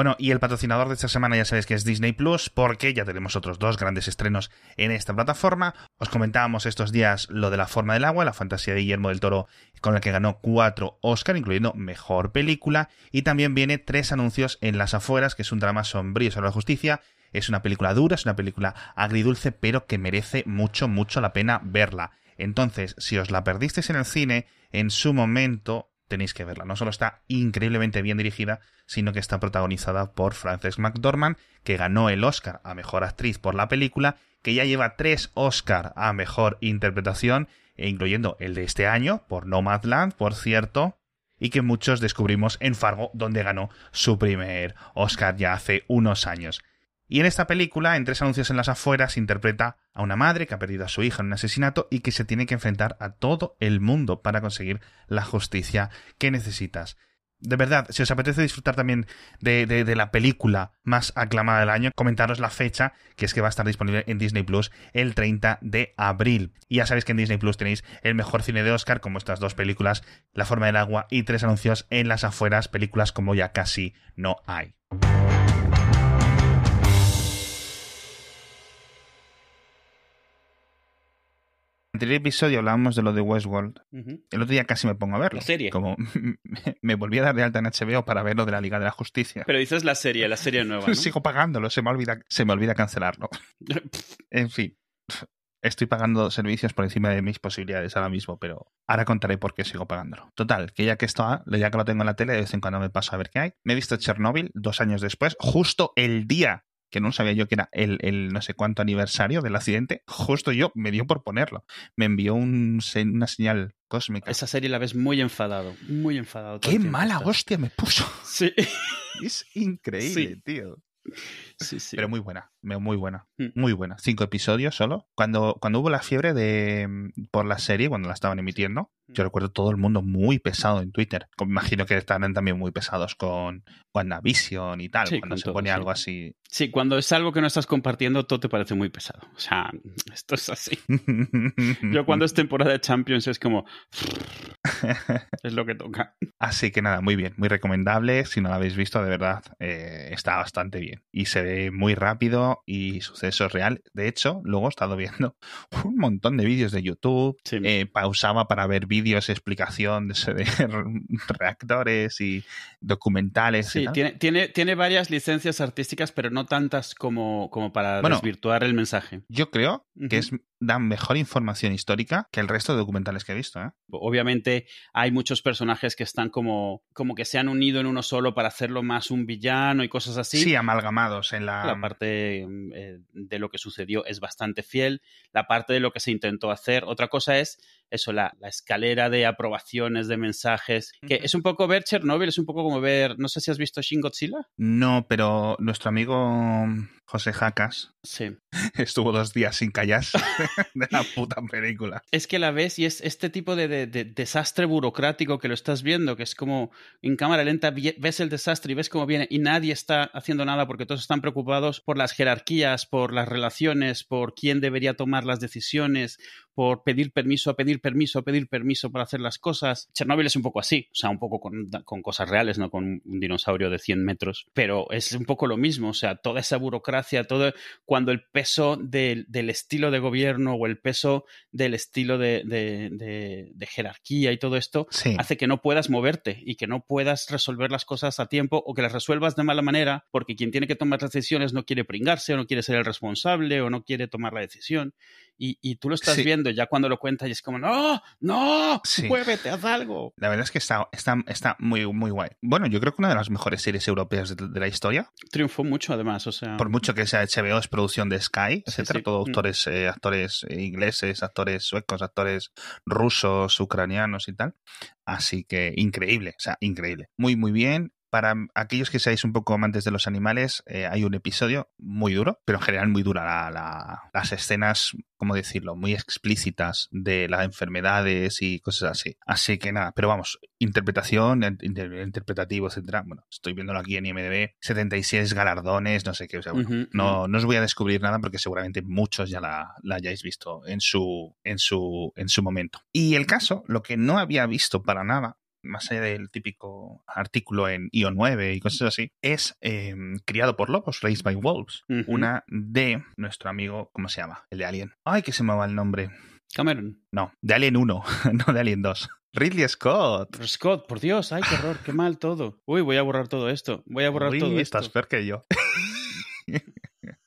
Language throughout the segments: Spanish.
Bueno, y el patrocinador de esta semana ya sabéis que es Disney Plus, porque ya tenemos otros dos grandes estrenos en esta plataforma. Os comentábamos estos días lo de La forma del agua, la fantasía de Guillermo del Toro, con la que ganó cuatro Oscar, incluyendo Mejor Película, y también viene tres anuncios en Las Afueras, que es un drama sombrío sobre la justicia. Es una película dura, es una película agridulce, pero que merece mucho, mucho la pena verla. Entonces, si os la perdisteis en el cine, en su momento tenéis que verla. No solo está increíblemente bien dirigida, sino que está protagonizada por Frances McDormand, que ganó el Oscar a Mejor Actriz por la película, que ya lleva tres Oscar a Mejor Interpretación, e incluyendo el de este año, por Nomadland, por cierto, y que muchos descubrimos en Fargo, donde ganó su primer Oscar ya hace unos años. Y en esta película, en tres anuncios en las afueras, interpreta a una madre que ha perdido a su hija en un asesinato y que se tiene que enfrentar a todo el mundo para conseguir la justicia que necesitas. De verdad, si os apetece disfrutar también de, la película más aclamada del año, comentaros la fecha, que es que va a estar disponible en Disney Plus el 30 de abril. Y ya sabéis que en Disney Plus tenéis el mejor cine de Oscar, como estas dos películas, La forma del agua y tres anuncios en las afueras, películas como ya casi no hay. Anterior episodio hablábamos de lo de Westworld. El otro día casi me pongo a verlo. La serie. Como me volví a dar de alta en HBO para ver lo de la Liga de la Justicia. Pero dices la serie, la serie nueva. ¿no? Sigo pagándolo, se me olvida, se me olvida cancelarlo. en fin. Estoy pagando servicios por encima de mis posibilidades ahora mismo, pero ahora contaré por qué sigo pagándolo. Total, que ya que está, ya que lo tengo en la tele, de vez en cuando me paso a ver qué hay. Me he visto Chernobyl dos años después, justo el día que no sabía yo que era el, no sé cuánto aniversario del accidente, justo yo me dio por ponerlo. Me envió un, una señal cósmica. Esa serie la ves muy enfadado, muy enfadado. Qué mala hostia me puso. Sí. Es increíble, tío. Sí, sí. Pero muy buena, muy buena, mm. muy buena. Cinco episodios solo. Cuando, cuando hubo la fiebre de por la serie, cuando la estaban emitiendo, yo recuerdo todo el mundo muy pesado en Twitter. Me imagino que estarán también muy pesados con WandaVision y tal, cuando se pone algo así. Sí, cuando es algo que no estás compartiendo, todo te parece muy pesado. O sea, esto es así. yo cuando es temporada de Champions es como... es lo que toca. Así que nada, muy bien, muy recomendable. Si no la habéis visto, de verdad, eh, está bastante bien. Y se ve muy rápido y suceso real. De hecho, luego he estado viendo un montón de vídeos de YouTube. Eh, pausaba para ver vídeos vídeos, explicación de, reactores y documentales. Sí, tiene, tiene, tiene varias licencias artísticas, pero no tantas como, como para desvirtuar el mensaje. Yo creo que es, dan mejor información histórica que el resto de documentales que he visto. ¿eh? Obviamente hay muchos personajes que están como, como que se han unido en uno solo para hacerlo más un villano y cosas así. Sí, amalgamados en la... La parte eh, de lo que sucedió es bastante fiel. La parte de lo que se intentó hacer. Otra cosa es eso, la, la, escalera de aprobaciones de mensajes, que es un poco ver Chernobyl, es un poco como ver, no sé si has visto Shin Godzilla. No, pero nuestro amigo José Jacas sí. estuvo dos días sin callarse de la puta película. Es que la ves y es este tipo de, de, desastre burocrático que lo estás viendo, que es como en cámara lenta ves el desastre y ves cómo viene y nadie está haciendo nada porque todos están preocupados por las jerarquías, por las relaciones, por quién debería tomar las decisiones, por pedir permiso, a pedir permiso, a pedir permiso para hacer las cosas. Chernobyl es un poco así, o sea, un poco con, con cosas reales, no con un dinosaurio de 100 metros, pero es un poco lo mismo, o sea, toda esa burocracia, todo cuando el peso del estilo de gobierno o el peso del estilo de, de, jerarquía y todo esto hace que no puedas moverte y que no puedas resolver las cosas a tiempo o que las resuelvas de mala manera porque quien tiene que tomar las decisiones no quiere pringarse o no quiere ser el responsable o no quiere tomar la decisión y, tú lo estás viendo ya cuando lo cuentas y es como, no, no, muévete, haz algo. La verdad es que está, está, está muy, muy guay. Bueno, yo creo que una de las mejores series europeas de, la historia. Triunfó mucho además, o sea. Por mucho que sea HBO, es producción de Sky, etcétera, todo mm. autores, eh, actores ingleses, actores suecos, actores rusos, ucranianos y tal. Así que increíble, o sea, increíble. Muy, muy bien para aquellos que seáis un poco amantes de los animales, eh, hay un episodio muy duro, pero en general muy dura las escenas, ¿cómo decirlo?, muy explícitas de las enfermedades y cosas así. Así que nada, pero vamos, interpretación, interpretativo, etcétera. Bueno, estoy viéndolo aquí en IMDb, 76 galardones, no sé qué, o sea, bueno, no, no os voy a descubrir nada porque seguramente muchos ya la, la hayáis visto en su, en, su, en su momento. Y el caso, lo que no había visto para nada más allá del típico artículo en IO9 y cosas así, es eh, criado por lobos, Raised by Wolves. Una de nuestro amigo, ¿cómo se llama? El de Alien. Ay, que se me va el nombre. Cameron. No, de Alien 1, no de Alien 2. Ridley Scott. Scott, por Dios, ay, qué horror, qué mal todo. Uy, voy a borrar todo esto. Voy a borrar Uy, todo esto. estás peor que yo.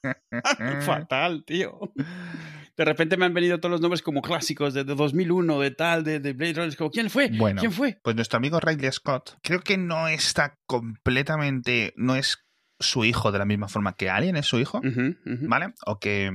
Fatal, tío. De repente me han venido todos los nombres como clásicos de, de 2001, de tal, de, de Blade Runner. Como, ¿quién fue? Bueno. ¿Quién fue? Pues nuestro amigo Ridley Scott, creo que no está completamente, no es su hijo de la misma forma que Alien es su hijo. ¿vale? O que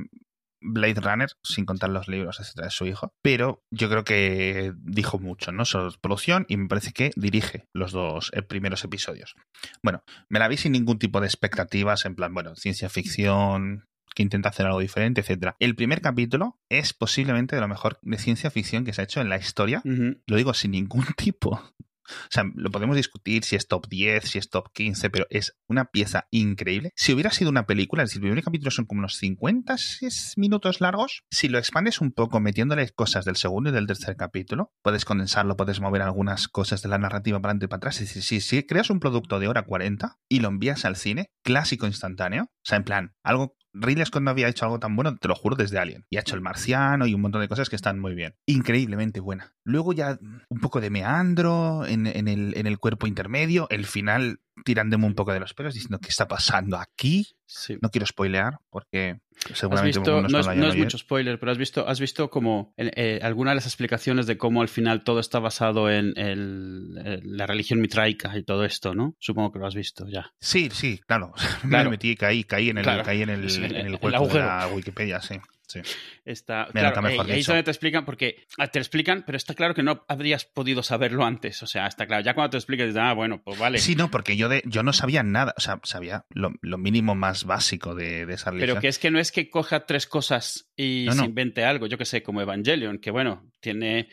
Blade Runner, sin contar los libros, etcétera, es su hijo. Pero yo creo que dijo mucho, ¿no? Sobre producción y me parece que dirige los dos eh, primeros episodios. Bueno, me la vi sin ningún tipo de expectativas, en plan, bueno, ciencia ficción que intenta hacer algo diferente, etcétera. El primer capítulo es posiblemente de lo mejor de ciencia ficción que se ha hecho en la historia lo digo sin ningún tipo. O sea, lo podemos discutir si es top 10, si es top 15, pero es una pieza increíble. Si hubiera sido una película, es decir, el primer capítulo son como unos 50 6 minutos largos, si lo expandes un poco metiéndole cosas del segundo y del tercer capítulo, puedes condensarlo, puedes mover algunas cosas de la narrativa para adelante y para atrás. Es decir, si, si creas un producto de hora 40 y lo envías al cine, clásico instantáneo, o sea, en plan, algo Ridley Scott no había hecho algo tan bueno, te lo juro, desde Alien. Y ha hecho El Marciano y un montón de cosas que están muy bien. Increíblemente buena. Luego ya un poco de meandro en, el cuerpo intermedio. El final tirándome un poco de los pelos diciendo qué está pasando aquí. Sí. No quiero spoilear porque seguramente visto, no es, no mucho spoiler, pero has visto, has visto como eh, eh, alguna de las explicaciones de cómo al final todo está basado en, el- en la religión mitraica y todo esto, ¿no? Supongo que lo has visto ya. Sí, sí, claro. Me Claro. metí, caí, caí en el, Claro. caí en el, en en el el hueco de la Wikipedia, sí. Sí. Está, claro, mejor eh, ahí es donde te explican, porque ah, te explican, pero está claro que no habrías podido saberlo antes. O sea, está claro. Ya cuando te explican, dices, ah, bueno, pues vale. Sí, no, porque yo, de, yo no sabía nada. O sea, sabía lo, lo mínimo más básico de, de esa religión. Pero que es que no es que coja tres cosas y No, se invente algo, yo que sé, como Evangelion, que bueno, tiene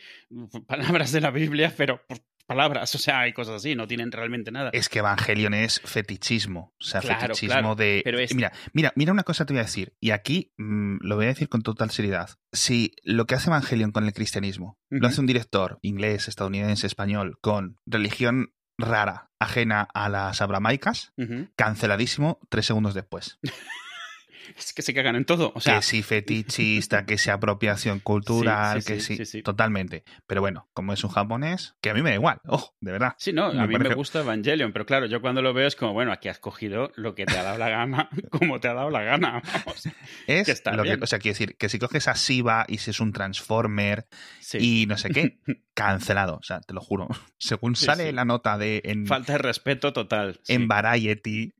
palabras de la Biblia, pero palabras, o sea, hay cosas así, no tienen realmente nada. Es que Evangelion es fetichismo. O sea, Claro, fetichismo claro, de. pero es- Mira, mira, mira una cosa te voy a decir. Y aquí mm, lo voy a decir con total seriedad. Si lo que hace Evangelion con el cristianismo lo hace un director inglés, estadounidense, español, con religión rara, ajena a las abramaicas, canceladísimo tres segundos después. Es que se cagan en todo, o sea, que si fetichista, que sea apropiación cultural, Sí, sí, que sí, sí, sí, sí. totalmente. Pero bueno, como es un japonés, que a mí me da igual, ojo, de verdad. Sí, no, Me a mí me gusta Evangelion, pero claro, yo cuando lo veo es como, bueno, aquí has cogido lo que te ha dado la gana, como te ha dado la gana. vamos. Es Que está lo bien. que, o sea, quiero decir, que si coges a Siva y si es un Transformer y no sé qué, cancelado, o sea, te lo juro. Según sale la nota de en, Falta de respeto total. en Variety,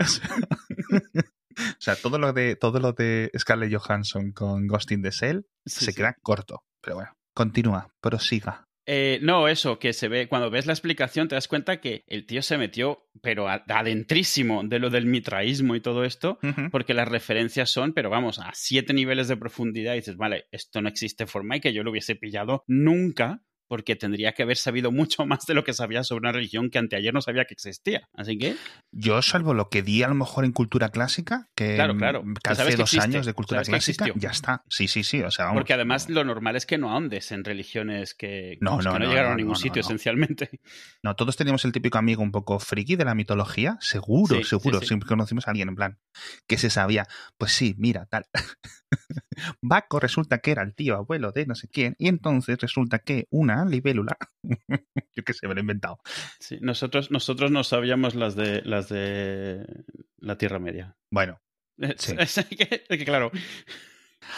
o sea, todo lo de todo lo de Scarlett Johansson con Ghost in the Shell Sí, se sí. queda corto, pero bueno, continúa, prosiga. Eh, no, eso, que se ve, cuando ves la explicación te das cuenta que el tío se metió, pero adentrísimo de lo del mitraísmo y todo esto, porque las referencias son, pero vamos, a siete niveles de profundidad y dices, vale, esto no existe forma y que yo lo hubiese pillado nunca, porque tendría que haber sabido mucho más de lo que sabía sobre una religión que anteayer no sabía que existía. Así que, Yo, salvo lo que di a lo mejor en cultura clásica, que Claro, claro. Que calcé dos años de cultura clásica, ya está. Sí, sí, sí. O sea, vamos, porque además lo normal es que no ahondes en religiones que, No, no, que no, no, llegaron a ningún sitio, esencialmente. No, todos teníamos el típico amigo un poco friki de la mitología, seguro, Sí, seguro. sí, sí. Siempre conocimos a alguien en plan que se sabía, pues sí, mira, tal. Baco resulta que era el tío abuelo de no sé quién, y entonces resulta que una libélula, yo qué sé, me lo he inventado. Sí, nosotros, nosotros no sabíamos las de las de la Tierra Media. Bueno, Sí. que, claro,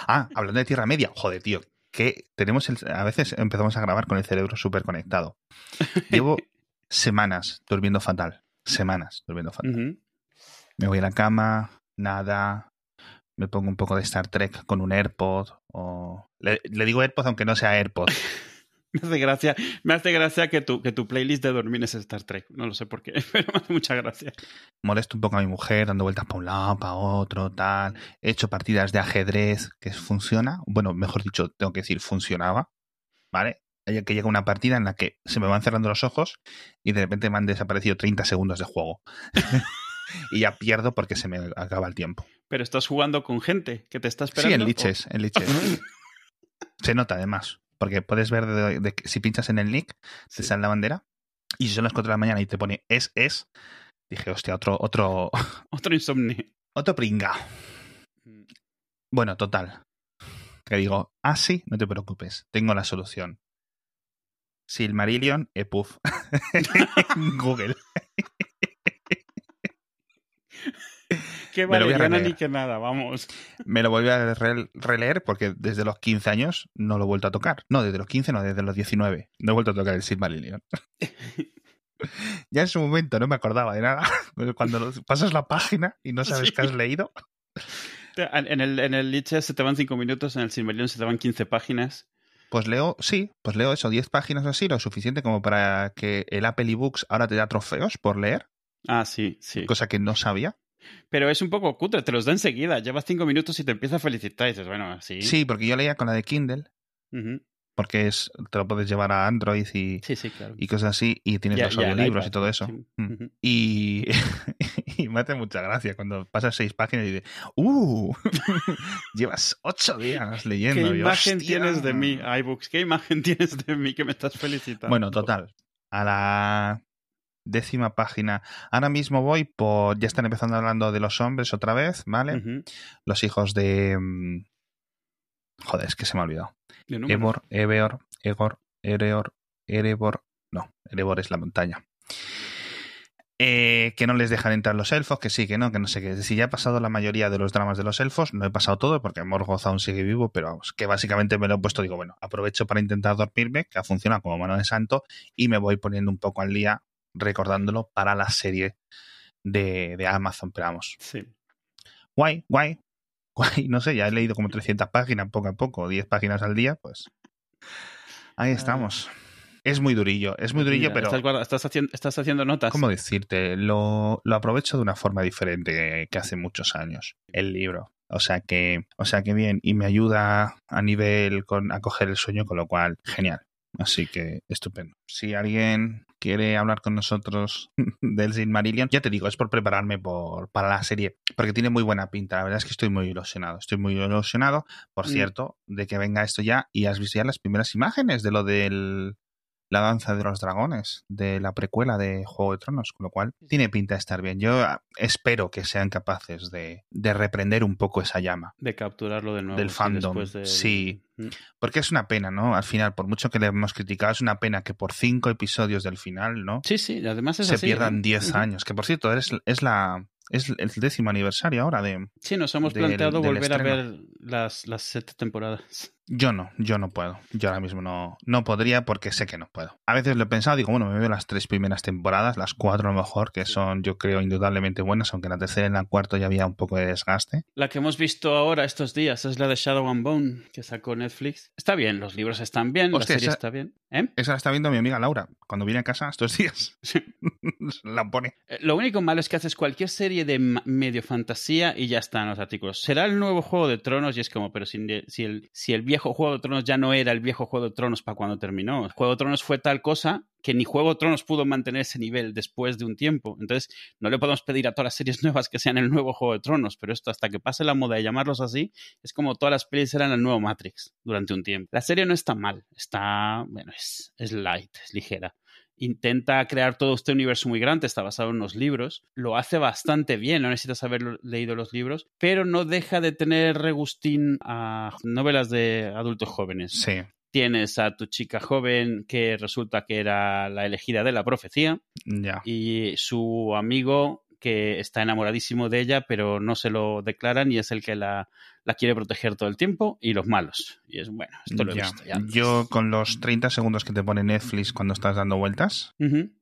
ah, hablando de Tierra Media, joder, tío, que tenemos el, a veces empezamos a grabar con el cerebro súper conectado. Llevo semanas durmiendo fatal, semanas durmiendo fatal. Me voy a la cama, nada, me pongo un poco de Star Trek con un AirPod o... Le, le digo AirPod aunque no sea AirPod. me hace gracia, me hace gracia que tu, que tu playlist de dormir es Star Trek. No lo sé por qué, pero me hace mucha gracia. Molesto un poco a mi mujer, dando vueltas para un lado, para otro, tal. He hecho partidas de ajedrez que funciona. Bueno, mejor dicho, tengo que decir, funcionaba. ¿Vale? Que llega una partida en la que se me van cerrando los ojos y de repente me han desaparecido 30 segundos de juego. y ya pierdo porque se me acaba el tiempo. Pero estás jugando con gente que te está esperando. Sí, en liches, en liches. Se nota además, porque puedes ver de- de- si pinchas en el nick, te Sí. sale la bandera Y si son las 4 de la mañana y te pone es, es, dije, hostia, otro, otro, Otro insomnio. otro pringa. Bueno, total. Que digo, ah, sí, no te preocupes, tengo la solución. Silmarillion, EPUF. Google. Qué valeriana ni que nada, vamos. Me lo volví a re- releer porque desde los 15 años no lo he vuelto a tocar. No, desde los 15 no, desde los 19. No he vuelto a tocar el Silmarillion. ya en su momento no me acordaba de nada. Cuando pasas la página y no sabes Sí. qué has leído. En el, en el se te van 5 minutos, en el Silmarillion se te van 15 páginas. Pues leo, sí, pues leo eso, 10 páginas o así, lo suficiente como para que el Apple eBooks ahora te da trofeos por leer, Ah, sí, sí. cosa que no sabía. Pero es un poco cutre, te los da enseguida. Llevas 5 minutos y te empieza a felicitar y dices, bueno, así. Sí, porque yo leía con la de Kindle, porque es te lo puedes llevar a Android y, Sí, sí, claro. y cosas así, y tienes Ya- los audiolibros y todo eso. sí. Mm. Y, y me hace mucha gracia cuando pasas seis páginas y dices, ¡Uh! Llevas ocho días ¿Qué leyendo. y, imagen tienes de mí, iBooks? ¿Qué imagen tienes de mí que me estás felicitando? Bueno, total. A la décima página. Ahora mismo voy por. Ya están empezando hablando de los hombres otra vez, ¿vale? Los hijos de. mm, Joder, es que se me ha olvidado. Ebor, Ebeor, Egor, Ereor, Erebor. No, Erebor es la montaña. Eh, que no les dejan entrar los elfos, que sí, que no, que no sé qué. Es decir, ya he pasado la mayoría de los dramas de los elfos, no he pasado todo porque Morgoth aún sigue vivo, pero vamos, que básicamente me lo he puesto, digo, bueno, aprovecho para intentar dormirme, que ha funcionado como mano de santo, y me voy poniendo un poco al día, recordándolo para la serie de, de Amazon, pero vamos, Sí. guay, guay, guay, no sé, ya he leído como 300 páginas poco a poco, 10 páginas al día, pues ahí estamos. Es muy durillo, es muy durillo, Mira, pero... Estás, estás haciendo, estás haciendo notas. ¿Cómo decirte? Lo, lo aprovecho de una forma diferente que hace muchos años. El libro. O sea que, o sea que bien, y me ayuda a nivel con a coger el sueño, con lo cual, genial. Así que estupendo. Si alguien quiere hablar con nosotros del Silmarillion, ya te digo, es por prepararme por, para la serie, porque tiene muy buena pinta. La verdad es que estoy muy ilusionado. Estoy muy ilusionado, por Mm. cierto, de que venga esto ya. Y has visto ya las primeras imágenes de lo del la danza de los dragones, de la precuela de Juego de Tronos, con lo cual tiene pinta de estar bien. Yo ah, espero que sean capaces de, de reprender un poco esa llama. De capturarlo de nuevo. Del sí, fandom, después del- sí. Mm. Porque es una pena, ¿no? Al final, por mucho que le hemos criticado, es una pena que por cinco episodios del final, ¿no? Sí, sí, además es Se así, pierdan ¿eh? 10 Ujú. años. Que por cierto, es, es la es el décimo aniversario ahora de. Sí, nos hemos del- planteado del volver a ver las, las siete temporadas. Yo no, yo no puedo. Yo ahora mismo no, no podría porque sé que no puedo. A veces lo he pensado, digo, bueno, me veo las tres primeras temporadas, las cuatro a lo mejor, que son, yo creo, indudablemente buenas, aunque en la tercera y en la cuarta ya había un poco de desgaste. La que hemos visto ahora estos días es la de Shadow and Bone, que sacó Netflix. Está bien, los libros están bien, Hostia, la serie esa- está bien. ¿Eh? Esa la está viendo mi amiga Laura, cuando viene a casa estos días. la pone. Eh, Lo único malo es que haces cualquier serie de medio fantasía y ya están los artículos. Será el nuevo Juego de Tronos y es como, pero si, si, el, si el viejo Juego de Tronos ya no era el viejo Juego de Tronos para cuando terminó. Juego de Tronos fue tal cosa que ni Juego de Tronos pudo mantener ese nivel después de un tiempo. Entonces, no le podemos pedir a todas las series nuevas que sean el nuevo Juego de Tronos, pero esto hasta que pase la moda de llamarlos así, es como todas las pelis eran el nuevo Matrix durante un tiempo. La serie no está mal, está, bueno, es, es light, es ligera intenta crear todo este universo muy grande, está basado en unos libros, lo hace bastante bien, no necesitas haber leído los libros, pero no deja de tener regustín a novelas de adultos jóvenes. Sí, Tienes a tu chica joven que resulta que era la elegida de la profecía y su amigo que está enamoradísimo de ella, pero no se lo declaran y es el que la, la quiere proteger todo el tiempo, y los malos. Y es bueno, esto lo he Ya. visto ya. Yo con los 30 segundos que te pone Netflix cuando estás dando vueltas,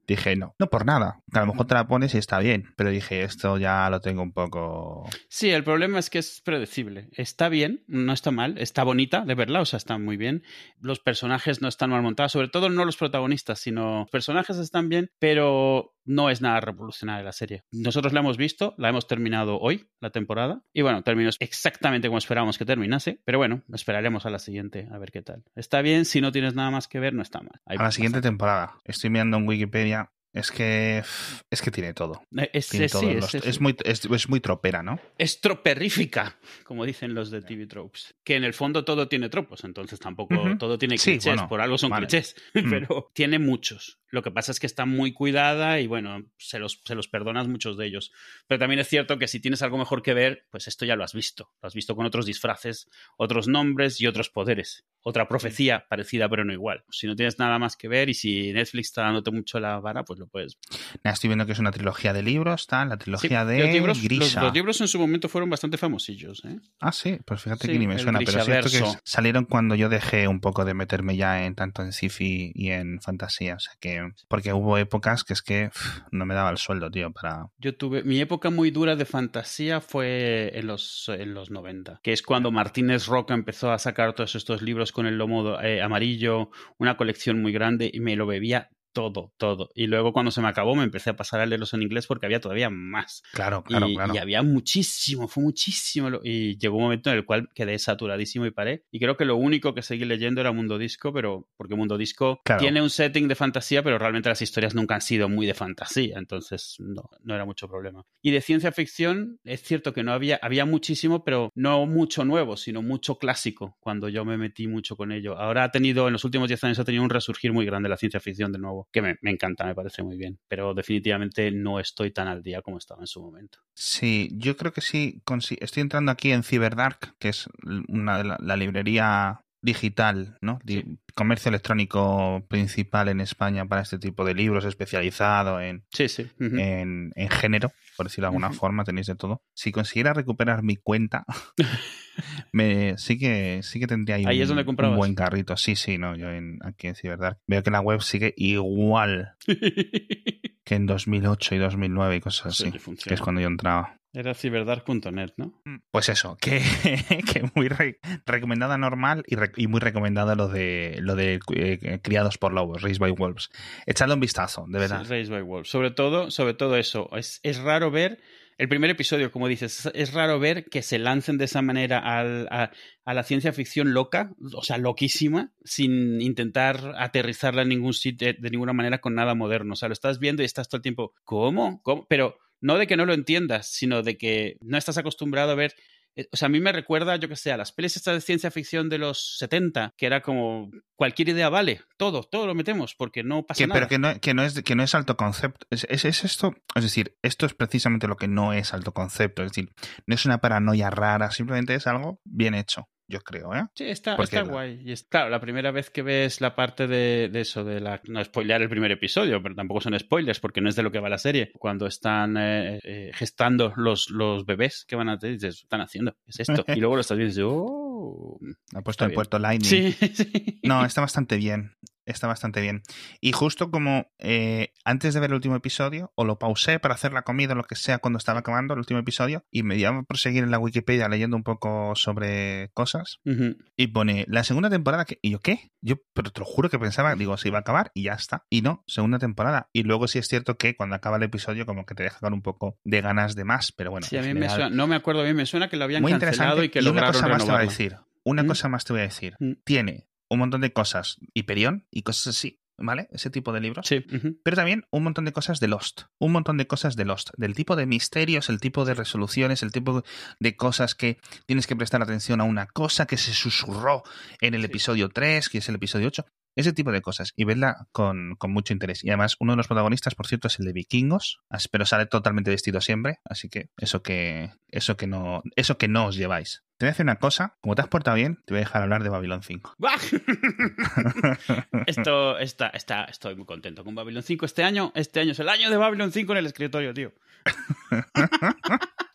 dije no, no por nada. Que a lo mejor te la pones y está bien, pero dije esto ya lo tengo un poco... Sí, el problema es que es predecible. Está bien, no está mal, está bonita de verla, o sea, está muy bien. Los personajes no están mal montados, sobre todo no los protagonistas, sino los personajes están bien, pero no es nada revolucionaria la serie. Nosotros la hemos visto, la hemos terminado hoy, la temporada, y bueno, terminó exactamente como esperábamos que terminase, pero bueno, esperaremos a la siguiente a ver qué tal. Está bien, si no tienes nada más que ver, no está mal. Ahí A la siguiente temporada. Estoy mirando en Wikipedia. Es que es que tiene todo. Es, Tiene es- sí, todos es- los- es- es muy es, muy tropera, ¿no? es troperrífica, como dicen los de TV Tropes. Que en el fondo todo tiene tropos, entonces tampoco todo tiene Sí, clichés, bueno, por algo son vale. clichés, Mm. pero tiene muchos. Lo que pasa es que está muy cuidada y bueno, se los, se los perdonas muchos de ellos. Pero también es cierto que si tienes algo mejor que ver, pues esto ya lo has visto. Lo has visto con otros disfraces, otros nombres y otros poderes. Otra profecía parecida pero no igual. Si no tienes nada más que ver y si Netflix está dándote mucho la vara, pues lo puedes. Estoy viendo que es una trilogía de libros, está la trilogía de los libros, Grisa. Los, libros en su momento fueron bastante famosillos. ¿eh? Ah, sí, pues fíjate que ni me suena, pero es que salieron cuando yo dejé un poco de meterme ya en tanto en sci-fi y en fantasía. O sea que, porque hubo épocas que es que no me daba el sueldo, tío, para. Yo tuve. Mi época muy dura de fantasía fue en los, en los 90, que es cuando Martínez Roca empezó a sacar todos estos libros con el lomo eh, amarillo, una colección muy grande y me lo bebía todo, todo. Y luego cuando se me acabó me empecé a pasar a leerlos en inglés porque había todavía más. Claro, claro, y, claro. Y había muchísimo, fue muchísimo. Y llegó un momento en el cual quedé saturadísimo y paré. Y creo que lo único que seguí leyendo era Mundo Disco, pero porque Mundo Disco tiene un setting de fantasía, pero realmente las historias nunca han sido muy de fantasía. Entonces no, no era mucho problema. Y de ciencia ficción, es cierto que no había, había muchísimo, pero no mucho nuevo, sino mucho clásico cuando yo me metí mucho con ello. Ahora ha tenido, en los últimos 10 años ha tenido un resurgir muy grande la ciencia ficción de nuevo que me, me, encanta, me parece muy bien, pero definitivamente no estoy tan al día como estaba en su momento. Sí, yo creo que sí, estoy entrando aquí en Cyberdark, que es una de la, la librería digital, ¿no? Sí. Comercio electrónico principal en España para este tipo de libros, especializado en, sí, sí. Uh -huh. en, en, género, por decirlo de alguna uh -huh. forma, tenéis de todo. Si consiguiera recuperar mi cuenta, me, sí que sí que tendría ahí, ahí un, es donde un, buen carrito. Sí, sí, no, yo en, aquí en Cyberdark veo que la web sigue igual que en 2008 y 2009 y cosas así, sí, que es cuando yo entraba. Era ciberdark.net, ¿no? Pues eso, que, que muy re, recomendada normal y, re, y, muy recomendada lo de lo de eh, criados por lobos, Raised by Wolves. Echadle un vistazo, de verdad. Sí, Raised by Wolves. Sobre todo, sobre todo eso. Es, es raro ver el primer episodio, como dices, es raro ver que se lancen de esa manera al, a, a, la ciencia ficción loca, o sea, loquísima, sin intentar aterrizarla en ningún sitio, de ninguna manera con nada moderno. O sea, lo estás viendo y estás todo el tiempo, ¿cómo? ¿Cómo? Pero no de que no lo entiendas, sino de que no estás acostumbrado a ver o sea, a mí me recuerda, yo que sé, a las pelis estas de ciencia ficción de los 70, que era como cualquier idea vale, todo, todo lo metemos, porque no pasa que, nada. Pero que no, que no, es, que no es alto concepto. Es, es, es, esto, es decir, esto es precisamente lo que no es alto concepto. Es decir, no es una paranoia rara, simplemente es algo bien hecho yo creo, ¿eh? Sí, está, está guay. Y es, claro, la primera vez que ves la parte de, de, eso, de la. No spoilear el primer episodio, pero tampoco son spoilers porque no es de lo que va la serie. Cuando están eh, eh, gestando los, los bebés que van a tener, dices, están haciendo? ¿Qué es esto? y luego lo estás viendo y dices, oh. Ha puesto el puerto Lightning. Sí, sí. No, está bastante bien está bastante bien. Y justo como eh, antes de ver el último episodio, o lo pausé para hacer la comida o lo que sea cuando estaba acabando el último episodio, y me iba a proseguir en la Wikipedia leyendo un poco sobre cosas, uh -huh. y pone la segunda temporada, que, y yo, ¿qué? Yo, pero te lo juro que pensaba, digo, se iba a acabar y ya está. Y no, segunda temporada. Y luego sí es cierto que cuando acaba el episodio, como que te deja con un poco de ganas de más, pero bueno. Sí, a mí general, me suena, no me acuerdo bien, me suena que lo habían muy cancelado y que y lograron una cosa más te voy a decir. Una ¿Mm? cosa más te voy a decir. ¿Mm? Tiene un montón de cosas Hyperion y cosas así, ¿vale? Ese tipo de libros. Sí. Uh -huh. Pero también un montón de cosas de Lost. Un montón de cosas de Lost. Del tipo de misterios, el tipo de resoluciones, el tipo de cosas que tienes que prestar atención a una cosa que se susurró en el Sí. episodio 3, que es el episodio 8. Ese tipo de cosas. Y vedla con, con mucho interés. Y además, uno de los protagonistas, por cierto, es el de vikingos. Pero sale totalmente vestido siempre. Así que eso que, eso que no, eso que no os lleváis. Te voy a decir una cosa. Como te has portado bien, te voy a dejar hablar de Babylon 5. ¡Buah! Esto está, está, estoy muy contento con Babylon 5 este año. Este año es el año de Babylon 5 en el escritorio, tío.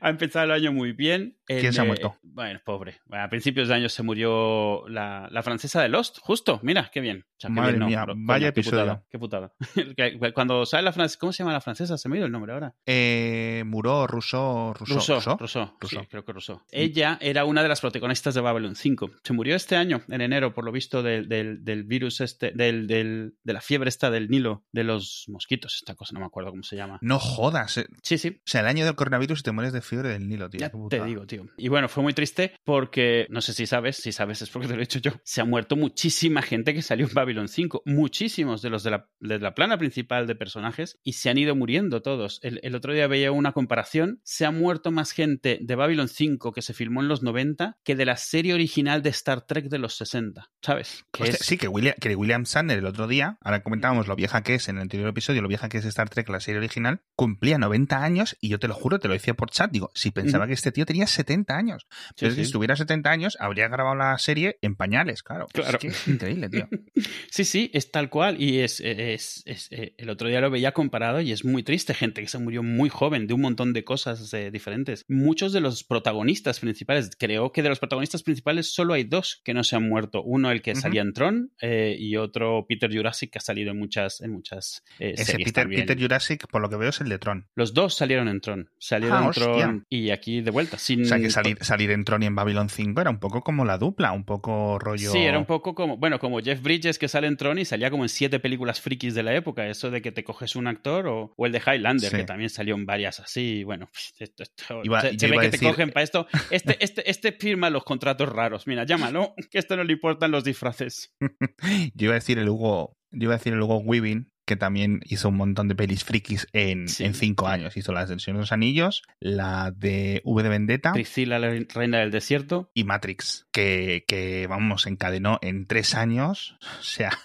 ha empezado el año muy bien. El, ¿Quién se ha eh, muerto? bueno, pobre. Bueno, a principios de año se murió la, la francesa de Lost, justo. Mira, qué bien. O sea, qué Madre bien, no, mía, vaya coño, qué episodio. putada, Qué putada. Cuando sale la francesa, ¿cómo se llama la francesa? Se me ha ido el nombre ahora. Eh, Muró, Rousseau, Rousseau. Rousseau, Rousseau. Rousseau, Rousseau. sí, creo que Rousseau. Ella era una de las protagonistas de Babylon 5. Se murió este año, en enero, por lo visto, del, del, del virus este, del, del, de la fiebre esta del Nilo, de los mosquitos, esta cosa, no me acuerdo cómo se llama. No jodas. eh. Sí, sí, O sea, el año del coronavirus y te mueres de fiebre del Nilo, tío. ya te digo, tío. Y bueno, fue muy triste porque, no sé si sabes, si sabes es porque te lo he dicho yo, se ha muerto muchísima gente que salió en Babylon 5, muchísimos de los de la, de la plana principal de personajes y se han ido muriendo todos. El, el, otro día veía una comparación, se ha muerto más gente de Babylon 5 que se filmó en los 90 que de la serie original de Star Trek de los 60, ¿sabes? Que Hostia, es... Sí, que William, que William Sandner el otro día, ahora comentábamos lo vieja que es en el anterior episodio, lo vieja que es Star Trek, la serie original, cumplía 90 años y yo te lo juro, te lo decía por chat, digo, si pensaba uh -huh. que este tío tenía 70 años. Sí, Pero sí. si estuviera 70 años, habría grabado la serie en pañales, claro. claro. Es, que es increíble, tío. sí, sí, es tal cual. Y es, es, es, eh, el otro día lo veía comparado y es muy triste. Gente que se murió muy joven de un montón de cosas eh, diferentes. Muchos de los protagonistas principales, creo que de los protagonistas principales solo hay dos que no se han muerto. Uno, el que uh -huh. salía en Tron, eh, y otro, Peter Jurassic, que ha salido en muchas, en muchas Ese series Peter, también. Peter Jurassic, por lo que veo, es el de Tron. Los dos salieron en Tron. Salieron ah, en Tron y aquí de vuelta. Sin... O sea, que salir, salir en Tron y en Babylon 5 era un poco como la dupla, un poco rollo. Sí, era un poco como, bueno, como Jeff Bridges que sale en Tron y salía como en siete películas frikis de la época. Eso de que te coges un actor o, o el de Highlander, sí. que también salió en varias así. Bueno, esto, esto, iba, se, se ve que decir... te cogen para esto. Este, este, este firma los contratos raros. Mira, llámalo, que esto no le importan los disfraces. yo iba a decir el Hugo, yo iba a decir el Hugo Weaving, que también hizo un montón de pelis frikis en, sí. en cinco años. Hizo la de Señor de los Anillos, la de V de Vendetta. Priscila, la reina del desierto. Y Matrix, que, que vamos, encadenó en tres años. O sea,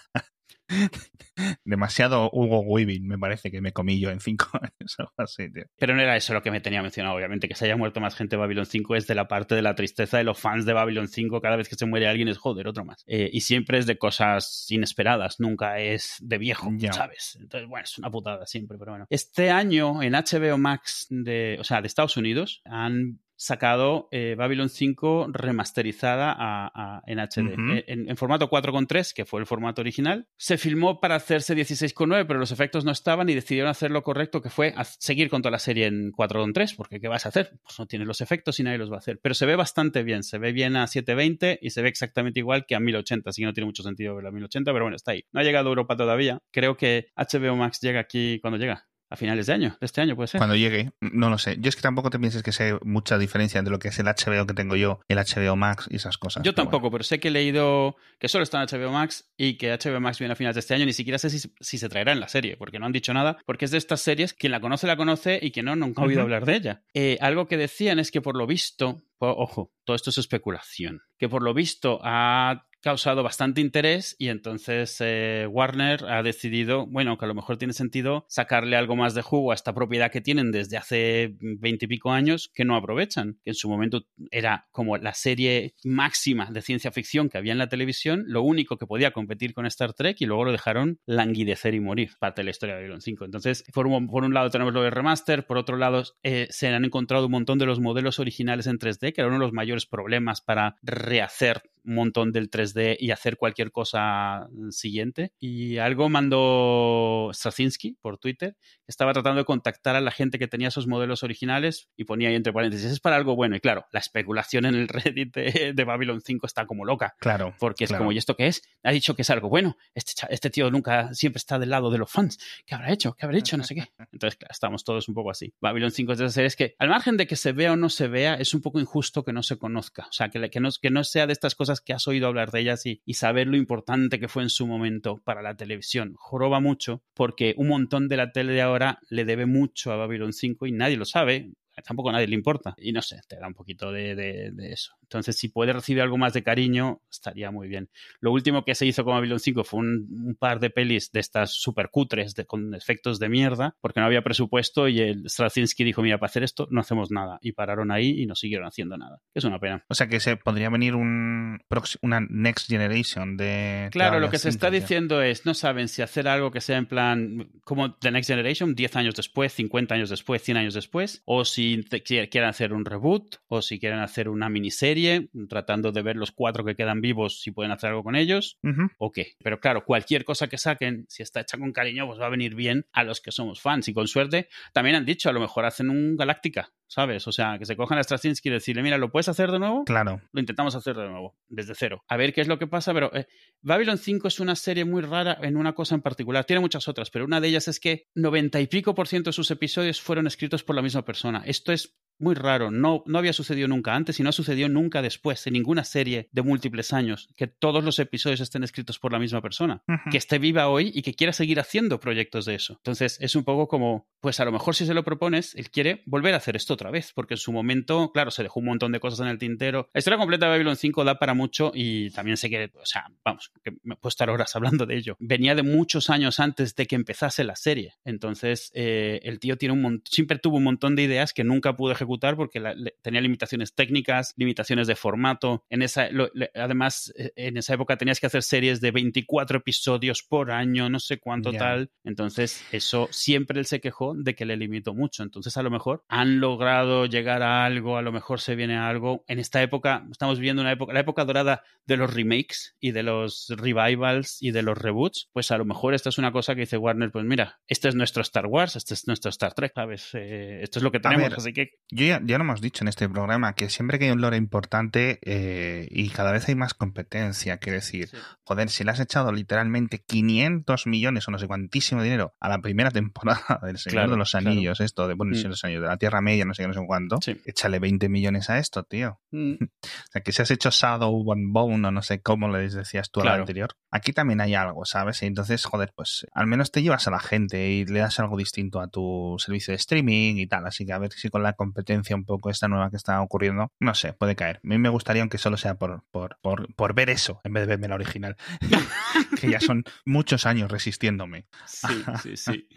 Demasiado Hugo Weaving, me parece que me comí yo en cinco años. Así, tío. Pero no era eso lo que me tenía mencionado, obviamente. Que se haya muerto más gente de Babylon 5 es de la parte de la tristeza de los fans de Babylon 5. Cada vez que se muere alguien es joder, otro más. Eh, y siempre es de cosas inesperadas, nunca es de viejo, ya. ¿sabes? Entonces, bueno, es una putada siempre, pero bueno. Este año en HBO Max, de, o sea, de Estados Unidos, han sacado eh, Babylon 5 remasterizada a, a, en HD, uh -huh. en, en, formato 4.3, que fue el formato original. Se filmó para hacerse 16.9, pero los efectos no estaban y decidieron hacer lo correcto, que fue seguir con toda la serie en 4.3, porque ¿qué vas a hacer? Pues no tienes los efectos y nadie los va a hacer. Pero se ve bastante bien, se ve bien a 720 y se ve exactamente igual que a 1080, así que no tiene mucho sentido verlo a 1080, pero bueno, está ahí. No ha llegado a Europa todavía. Creo que HBO Max llega aquí cuando llega a finales de año, de este año puede ser. Cuando llegue, no lo sé. Yo es que tampoco te pienses que sé mucha diferencia entre lo que es el HBO que tengo yo, el HBO Max y esas cosas. Yo pero tampoco, bueno. pero sé que he leído que solo está en HBO Max y que HBO Max viene a finales de este año. Ni siquiera sé si, si se traerá en la serie, porque no han dicho nada, porque es de estas series, quien la conoce la conoce y quien no, nunca ha oído uh -huh. hablar de ella. Eh, algo que decían es que por lo visto, ojo, todo esto es especulación, que por lo visto ha causado bastante interés y entonces eh, Warner ha decidido, bueno, que a lo mejor tiene sentido sacarle algo más de jugo a esta propiedad que tienen desde hace veintipico años que no aprovechan, que en su momento era como la serie máxima de ciencia ficción que había en la televisión, lo único que podía competir con Star Trek y luego lo dejaron languidecer y morir, parte de la historia de Babylon 5. Entonces, por un, por un lado tenemos lo de remaster, por otro lado eh, se han encontrado un montón de los modelos originales en 3D, que era uno de los mayores problemas para rehacer un montón del 3D y hacer cualquier cosa siguiente. Y algo mandó Straczynski por Twitter. Estaba tratando de contactar a la gente que tenía esos modelos originales y ponía ahí entre paréntesis, es para algo bueno. Y claro, la especulación en el Reddit de, de Babylon 5 está como loca. Claro. Porque es claro. como, ¿y esto qué es? Ha dicho que es algo bueno. Este, este tío nunca siempre está del lado de los fans. ¿Qué habrá hecho? ¿Qué habrá hecho? No sé qué. Entonces, claro, estamos todos un poco así. Babylon 5 es de esas series que, al margen de que se vea o no se vea, es un poco injusto que no se conozca. O sea, que, que, no, que no sea de estas cosas que has oído hablar de ellas y, y, saber lo importante que fue en su momento para la televisión. Joroba mucho porque un montón de la tele de ahora le debe mucho a Babylon 5 y nadie lo sabe tampoco a nadie le importa. Y no sé, te da un poquito de, de, de, eso. Entonces, si puede recibir algo más de cariño, estaría muy bien. Lo último que se hizo con Babylon 5 fue un, un par de pelis de estas super cutres, de, con efectos de mierda, porque no había presupuesto y el Straczynski dijo, mira, para hacer esto no hacemos nada. Y pararon ahí y no siguieron haciendo nada. Es una pena. O sea que se podría venir un, una Next Generation de... Claro, lo que se está diciendo es, no saben si hacer algo que sea en plan como The Next Generation, 10 años después, 50 años después, 100 años después, o si quieren hacer un reboot, o si quieren hacer una miniserie serie, tratando de ver los cuatro que quedan vivos si pueden hacer algo con ellos uh -huh. o qué. Pero claro, cualquier cosa que saquen, si está hecha con cariño, pues va a venir bien a los que somos fans. Y con suerte, también han dicho, a lo mejor hacen un Galáctica, ¿sabes? O sea, que se cojan a Straczynski y decirle, mira, ¿lo puedes hacer de nuevo? Claro. Lo intentamos hacer de nuevo, desde cero. A ver qué es lo que pasa, pero eh, Babylon 5 es una serie muy rara en una cosa en particular. Tiene muchas otras, pero una de ellas es que 90 y pico por ciento de sus episodios fueron escritos por la misma persona. Esto es muy raro. No, no había sucedido nunca antes y no sucedió nunca después en ninguna serie de múltiples años que todos los episodios estén escritos por la misma persona, que esté viva hoy y que quiera seguir haciendo proyectos de eso. Entonces es un poco como, pues a lo mejor si se lo propones, él quiere volver a hacer esto otra vez, porque en su momento, claro, se dejó un montón de cosas en el tintero. La historia completa de Babylon 5 da para mucho y también sé que, o sea, vamos, que me puedo estar horas hablando de ello. Venía de muchos años antes de que empezase la serie. Entonces, eh, el tío tiene un siempre tuvo un montón de ideas que nunca pudo ejecutar porque tenía limitaciones técnicas, limitaciones de formato. En esa, además, eh, en esa época tenías que hacer series de 24 episodios por año, no sé cuánto tal. Entonces, eso siempre él se quejó de que le limitó mucho. Entonces, a lo mejor han logrado llegar a algo, a lo mejor se viene a algo. En esta época, estamos viviendo una época, la época dorada de los remakes y de los revivals y de los reboots. Pues a lo mejor esta es una cosa que dice Warner, pues mira, este es nuestro Star Wars, este es nuestro Star Trek, ¿sabes? Eh, esto es lo que tenemos, así que... Yo ya, ya, lo hemos dicho en este programa, que siempre que hay un lore importante eh, y cada vez hay más competencia, quiere decir, joder, si le has echado literalmente 500 millones o no sé cuantísimo dinero a la primera temporada del Señor de los Anillos, esto, de, bueno, mm. los Anillos, de la Tierra Media, no sé qué, no sé cuánto, échale 20 millones a esto, tío. Mm. o sea, que si has hecho Shadow One Bone o no sé cómo le decías tú a la anterior, aquí también hay algo, ¿sabes? Y entonces, joder, pues al menos te llevas a la gente y le das algo distinto a tu servicio de streaming y tal. Así que a ver si con la competencia un poco esta nueva que está ocurriendo, no sé, puede caer. A mí me gustaría, aunque solo sea por, por, por, ver eso, en vez de verme la original. que ya son muchos años resistiéndome. sí, sí, sí.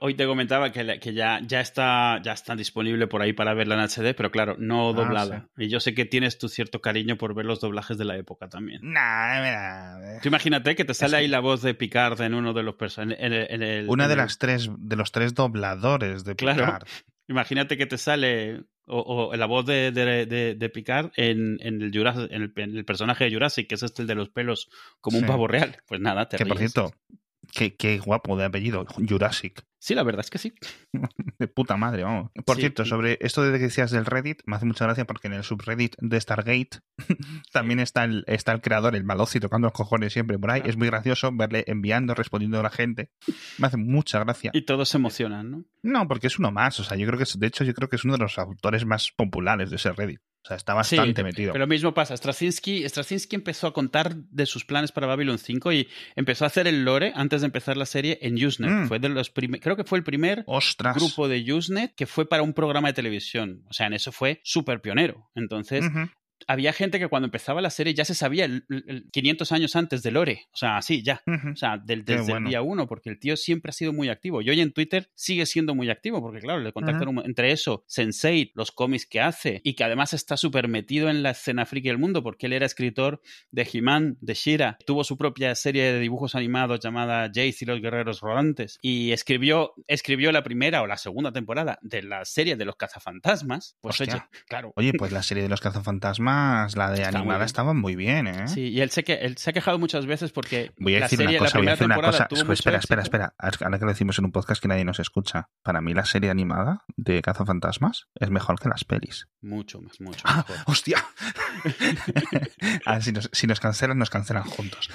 Hoy te comentaba que, que ya, ya, está, ya está disponible por ahí para verla en HD, pero claro, no ah, doblada. Y yo sé que tienes tu cierto cariño por ver los doblajes de la época también. Nah, nah, Tú imagínate que te sale ahí la voz de Picard en uno de los personajes. Una de las tres, de los tres dobladores de Picard. Claro. Imagínate que te sale o, la voz de, de, de, Picard en, en, el en, el, personaje de Jurassic, que es este el de los pelos como un pavo real. Pues nada, te Que por cierto, qué, qué guapo de apellido, Jurassic. Sí, la verdad es que sí. de puta madre, vamos. Por cierto, sobre esto de que decías del Reddit, me hace mucha gracia porque en el subreddit de Stargate también está el, está el creador, el Malozzi, tocando los cojones siempre por ahí. Es muy gracioso verle enviando, respondiendo a la gente. Me hace mucha gracia. Y todos se emocionan, ¿no? No, porque es uno más. O sea, yo creo que es, de hecho, yo creo que es uno de los autores más populares de ese Reddit. O sea, está bastante metido. Pero lo mismo pasa. Straczynski, Straczynski empezó a contar de sus planes para Babylon 5 y empezó a hacer el lore antes de empezar la serie en Usenet. Mm. Fue de los creo que fue el primer grupo de Usenet que fue para un programa de televisión. O sea, en eso fue súper pionero. Entonces, había gente que cuando empezaba la serie ya se sabía el, 500 años antes de Lore. O sea, sí, ya. O sea, del, desde el día uno, porque el tío siempre ha sido muy activo. Y hoy en Twitter sigue siendo muy activo, porque claro, le contactan entre eso, Sensei, los cómics que hace, y que además está súper metido en la escena friki del mundo, porque él era escritor de He-Man, de Shira, tuvo su propia serie de dibujos animados llamada Jace y los Guerreros Rodantes, y escribió, escribió la primera o la segunda temporada de la serie de los cazafantasmas. Pues oye, claro. Oye, pues la serie de los cazafantasmas la de animada estaban muy bien, ¿eh? Sí, y él se, que, él se ha quejado muchas veces porque voy a decir una cosa, voy a decir una cosa. Espera, espera, espera. Ahora que lo decimos en un podcast que nadie nos escucha. Para mí la serie animada de Cazafantasmas es mejor que las pelis. Mucho más, mucho ¡Ah! ¡Hostia! si, nos, si, nos, cancelan, nos cancelan juntos.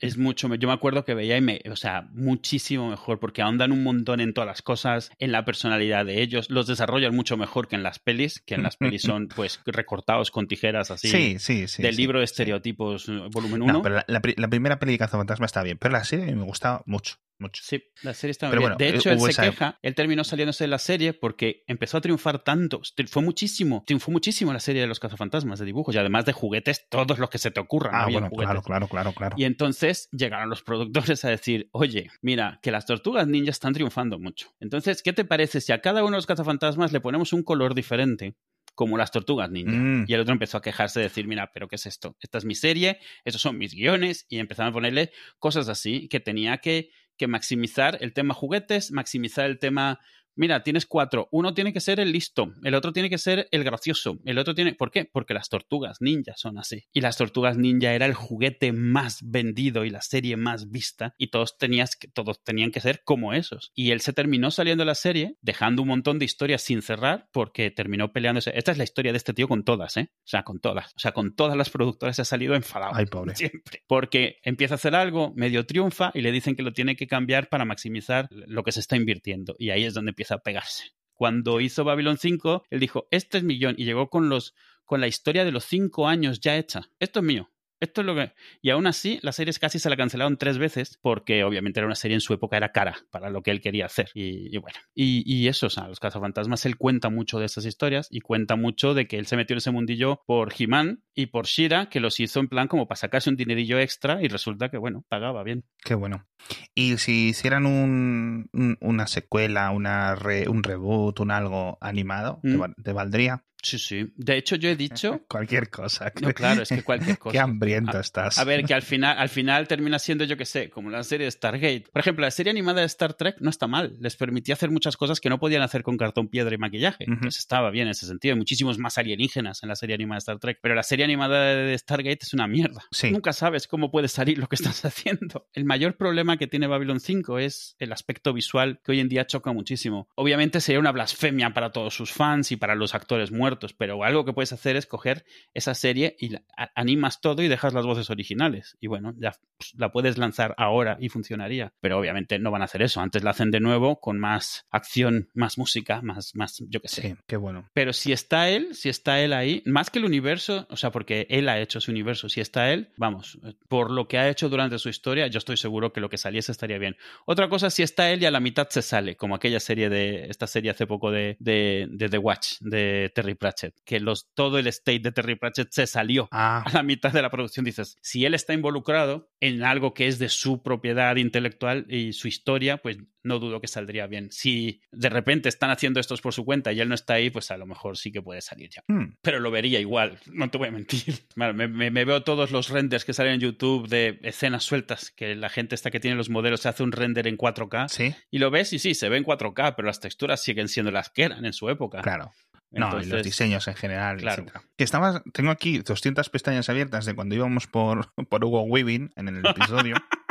Es, mucho. Yo me acuerdo que veía y me, o sea, muchísimo mejor porque ahondan un montón en todas las cosas, en la personalidad de ellos. Los desarrollan mucho mejor que en las pelis, que en las pelis son pues recortados con tijeras así. Sí, sí, sí. Del libro de estereotipos, eh, volumen 1. No, pero la, primera peli de Cazafantasma está bien, pero la serie me gustaba mucho. Mucho. Sí, la serie está muy bien. de hecho, él se queja, él terminó saliéndose de la serie porque empezó a triunfar tanto, fue muchísimo, triunfó muchísimo la serie de los cazafantasmas de dibujos y además de juguetes, todos los que se te ocurran. Ah, bueno, claro, claro, claro, claro. Y entonces llegaron los productores a decir, oye, mira, que las tortugas ninjas están triunfando mucho. Entonces, ¿qué te parece si a cada uno de los cazafantasmas le ponemos un color diferente? Como las tortugas ninja. Mm. Y el otro empezó a quejarse, de decir, mira, pero ¿qué es esto? Esta es mi serie, estos son mis guiones, y empezaron a ponerle cosas así que tenía que, que maximizar el tema juguetes, maximizar el tema mira, tienes cuatro. Uno tiene que ser el listo, el otro tiene que ser el gracioso, el otro tiene... ¿Por qué? Porque las tortugas ninja son así. Y las tortugas ninja era el juguete más vendido y la serie más vista y todos, tenías que, todos tenían que ser como esos. Y él se terminó saliendo de la serie dejando un montón de historias sin cerrar porque terminó peleándose. Esta es la historia de este tío con todas, ¿eh? O sea, con todas. O sea, con todas las productoras se ha salido enfadado. Ay, pobre. Siempre. Porque empieza a hacer algo, medio triunfa y le dicen que lo tiene que cambiar para maximizar lo que se está invirtiendo. Y ahí es donde empieza a pegarse. Cuando hizo Babylon 5, él dijo, este es millón y llegó con los con la historia de los cinco años ya hecha. Esto es mío. Esto es lo que. Y aún así, la serie casi se la cancelaron tres veces, porque obviamente era una serie en su época, era cara para lo que él quería hacer. Y, bueno. Y, eso, o sea, los cazafantasmas, él cuenta mucho de esas historias y cuenta mucho de que él se metió en ese mundillo por He-Man y por Shira, que los hizo en plan como para sacarse un dinerillo extra y resulta que, bueno, pagaba bien. Qué bueno. Y si hicieran un, una secuela, una un reboot, un algo animado, ¿te, mm. valdría? Sí, sí. De hecho, yo he dicho. cualquier cosa. No, claro, es que cualquier cosa. Qué hambriento estás. A ver, que al final, al final termina siendo, yo qué sé, como la serie de Stargate. Por ejemplo, la serie animada de Star Trek no está mal. Les permitía hacer muchas cosas que no podían hacer con cartón, piedra y maquillaje. Entonces estaba bien en ese sentido. Hay muchísimos más alienígenas en la serie animada de Star Trek. Pero la serie animada de Stargate es una mierda. Nunca sabes cómo puede salir lo que estás haciendo. El mayor problema que tiene Babylon 5 es el aspecto visual que hoy en día choca muchísimo. Obviamente sería una blasfemia para todos sus fans y para los actores muertos pero algo que puedes hacer es coger esa serie y animas todo y dejas las voces originales. Y bueno, ya pues, la puedes lanzar ahora y funcionaría. Pero obviamente no van a hacer eso. Antes la hacen de nuevo con más acción, más música, más, más yo qué sé. Sí, qué bueno. Pero si está él, si está él ahí, más que el universo, o sea, porque él ha hecho su universo, si está él, vamos, por lo que ha hecho durante su historia, yo estoy seguro que lo que saliese estaría bien. Otra cosa, si está él y a la mitad se sale, como aquella serie de, esta serie hace poco de, de, de The Watch, de Terry Pratchett, que los, todo el estate de Terry Pratchett se salió ah. a la mitad de la producción. Dices, si él está involucrado en algo que es de su propiedad intelectual y su historia, pues no dudo que saldría bien. Si de repente están haciendo estos por su cuenta y él no está ahí, pues a lo mejor sí que puede salir ya. Hmm. Pero lo vería igual, no te voy a mentir. me, veo todos los renders que salen en YouTube de escenas sueltas, que la gente está que tiene los modelos se hace un render en 4K. ¿Sí? Y lo ves y sí, se ve en 4K, pero las texturas siguen siendo las que eran en su época. Claro. No, y los diseños en general. Claro. Que estabas, tengo aquí 200 pestañas abiertas de cuando íbamos por, por Hugo Weaving en el episodio.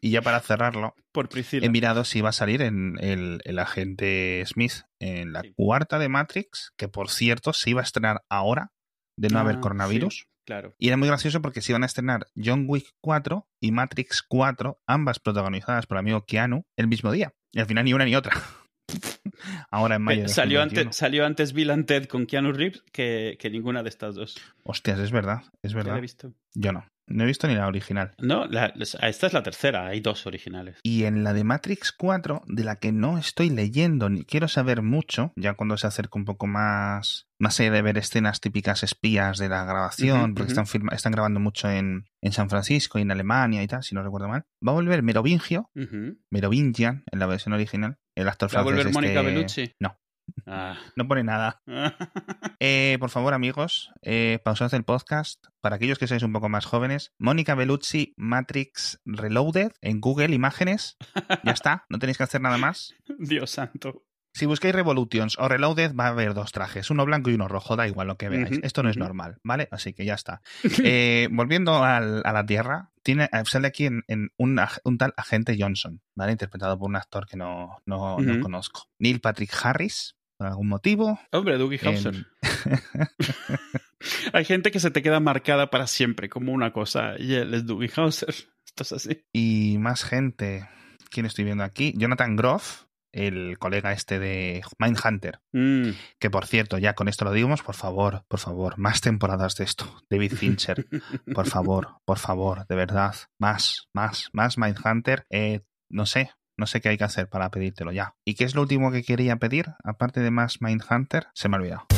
y ya para cerrarlo, por he mirado si va a salir en el, agente Smith en la cuarta de Matrix, que por cierto se iba a estrenar ahora de no haber ah, coronavirus. claro. Y era muy gracioso porque se iban a estrenar John Wick 4 y Matrix 4, ambas protagonizadas por el amigo Keanu, el mismo día. Y al final ni una ni otra. Ahora en mayo. salió, antes, salió antes Bill and Ted con Keanu Reeves que, que, ninguna de estas dos. Hostias, es verdad, es verdad. he visto? Yo no. No he visto ni la original. No, esta es la tercera, hay dos originales. Y en la de Matrix 4, de la que no estoy leyendo ni quiero saber mucho, ya cuando se acerca un poco más, más allá de ver escenas típicas espías de la grabación, porque están, están grabando mucho en, en, San Francisco y en Alemania y tal, si no recuerdo mal, va a volver Merovingio, Merovingian en la versión original, el actor. ¿Va a volver Mónica este Bellucci? No. Ah. No pone nada. Eh, por favor, amigos, eh, pausad el podcast. Para aquellos que seáis un poco más jóvenes, Mónica Bellucci Matrix Reloaded en Google Imágenes. Ya está, no tenéis que hacer nada más. Dios santo. Si buscáis Revolutions o Reloaded, va a haber dos trajes, uno blanco y uno rojo, da igual lo que veáis. Esto no es normal, ¿vale? Así que ya está. Eh, volviendo a la Tierra, tiene, eh, sale aquí en, un, tal agente Johnson, ¿vale? Interpretado por un actor que no, no, conozco. Neil Patrick Harris, por algún motivo. Hombre, Dougie Hauser. Hay gente que se te queda marcada para siempre como una cosa y él es Dougie Hauser. Esto es así. Y más gente. ¿Quién estoy viendo aquí? Jonathan Groff, el colega este de Mindhunter. Mm. Que por cierto, ya con esto lo digamos, por favor, por favor, más temporadas de esto. David Fincher, por favor, por favor, de verdad, más, más, más Mindhunter. Eh, no sé, no sé qué hay que hacer para pedírtelo ya. ¿Y qué es lo último que quería pedir? Aparte de más Mindhunter, se me ha olvidado.